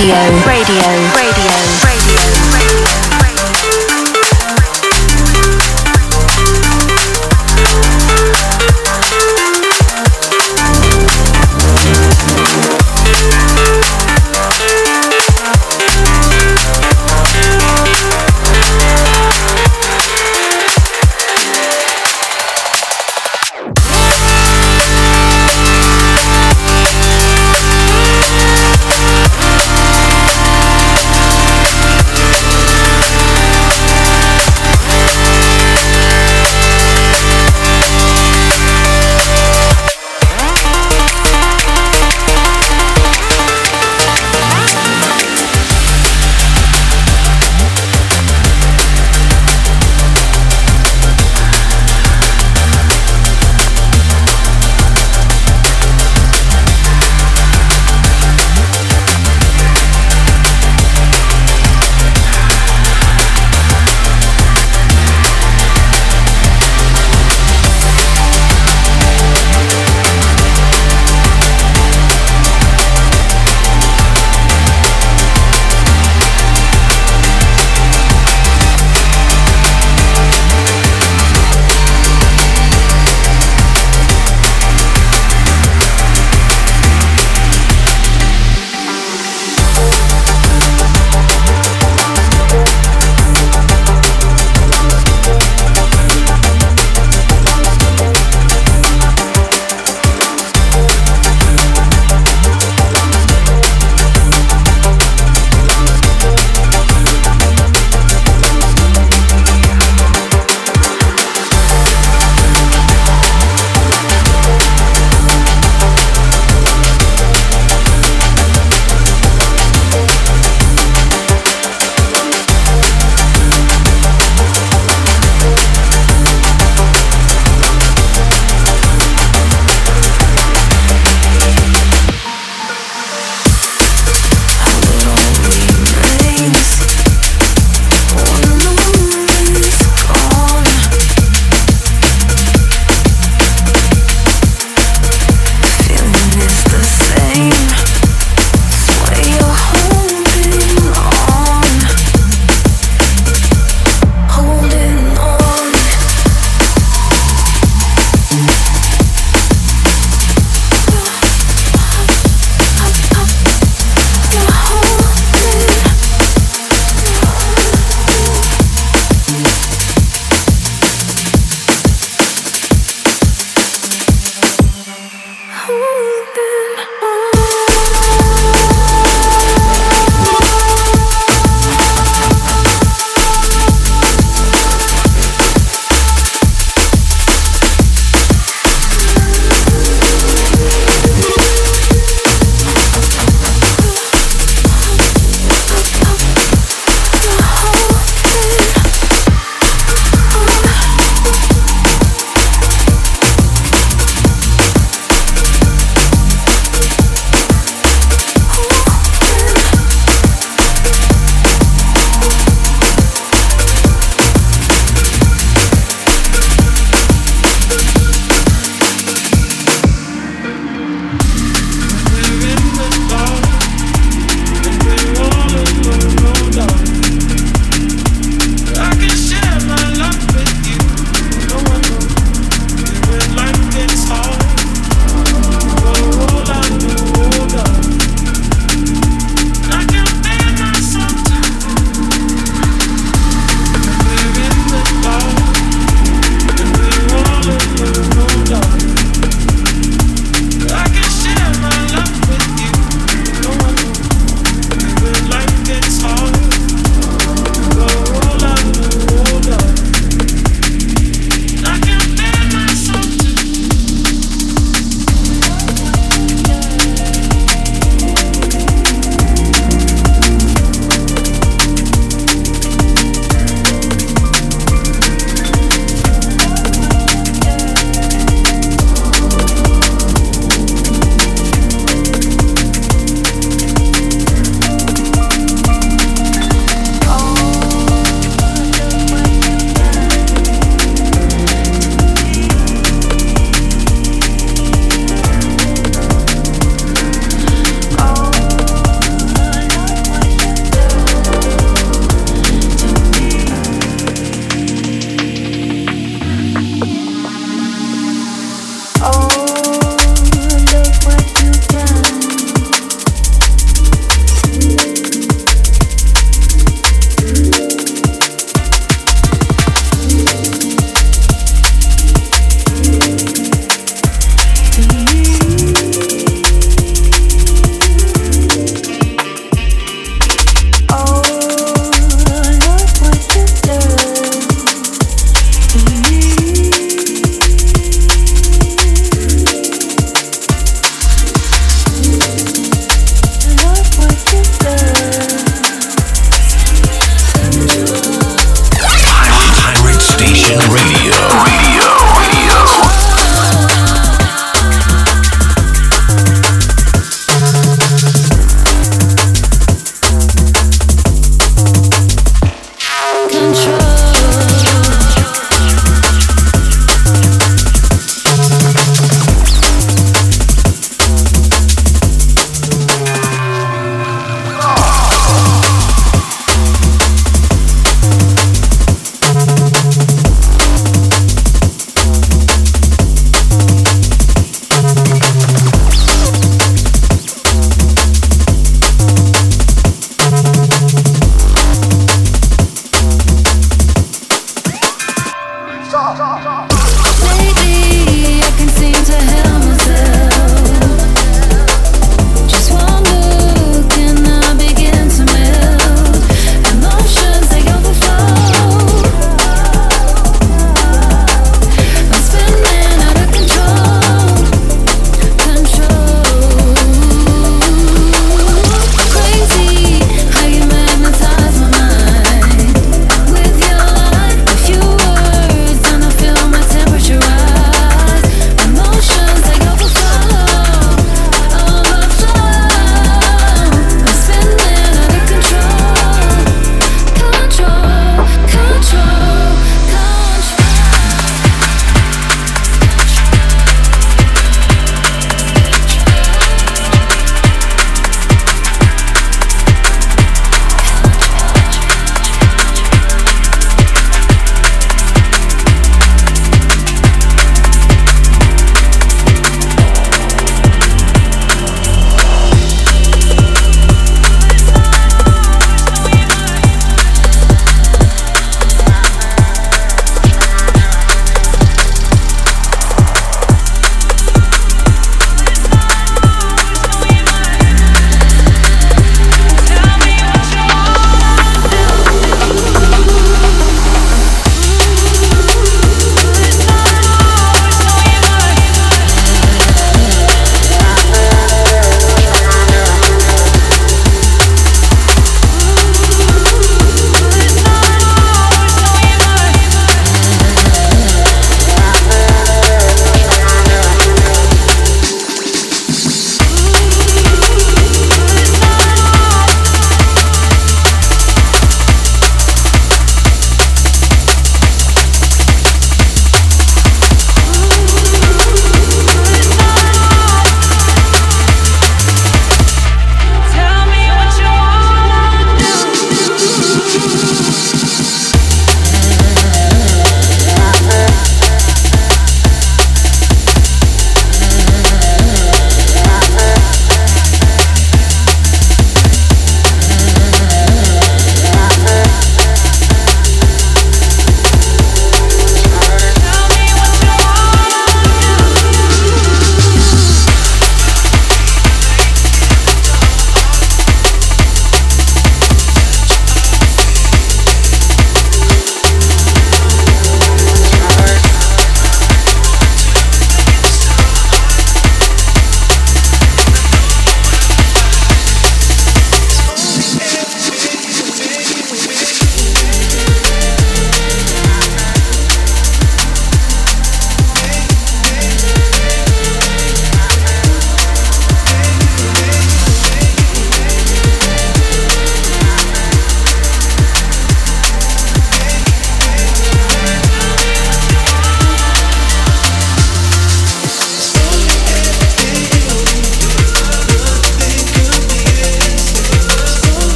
Radio. Radio.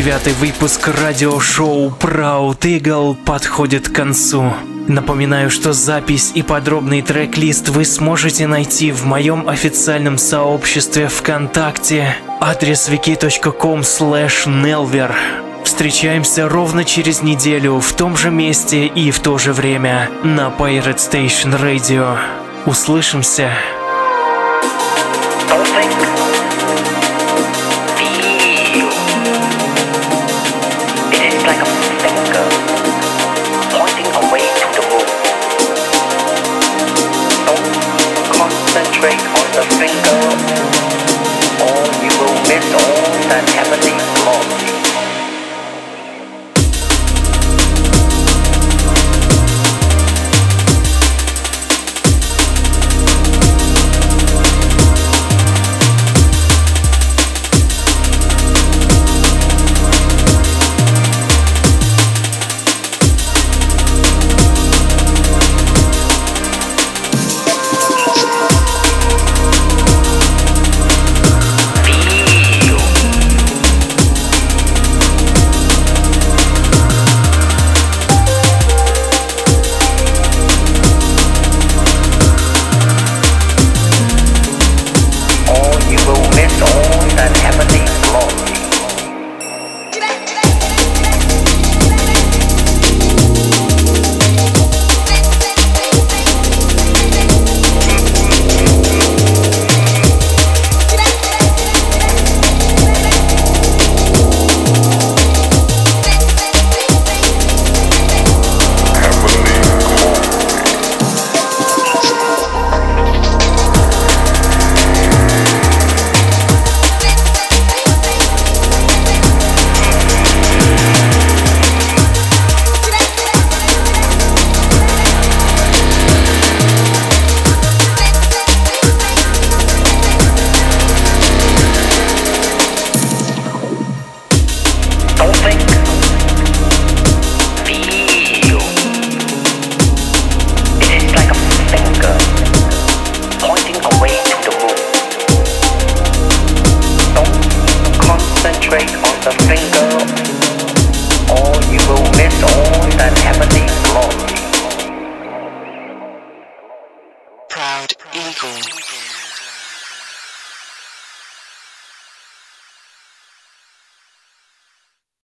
479 выпуск радиошоу Proud Eagle подходит к концу. Напоминаю, что запись и подробный трек-лист вы сможете найти в моем официальном сообществе ВКонтакте. Адрес wiki.com nelver. Встречаемся ровно через неделю в том же месте и в то же время на Pirate Station Radio. Услышимся.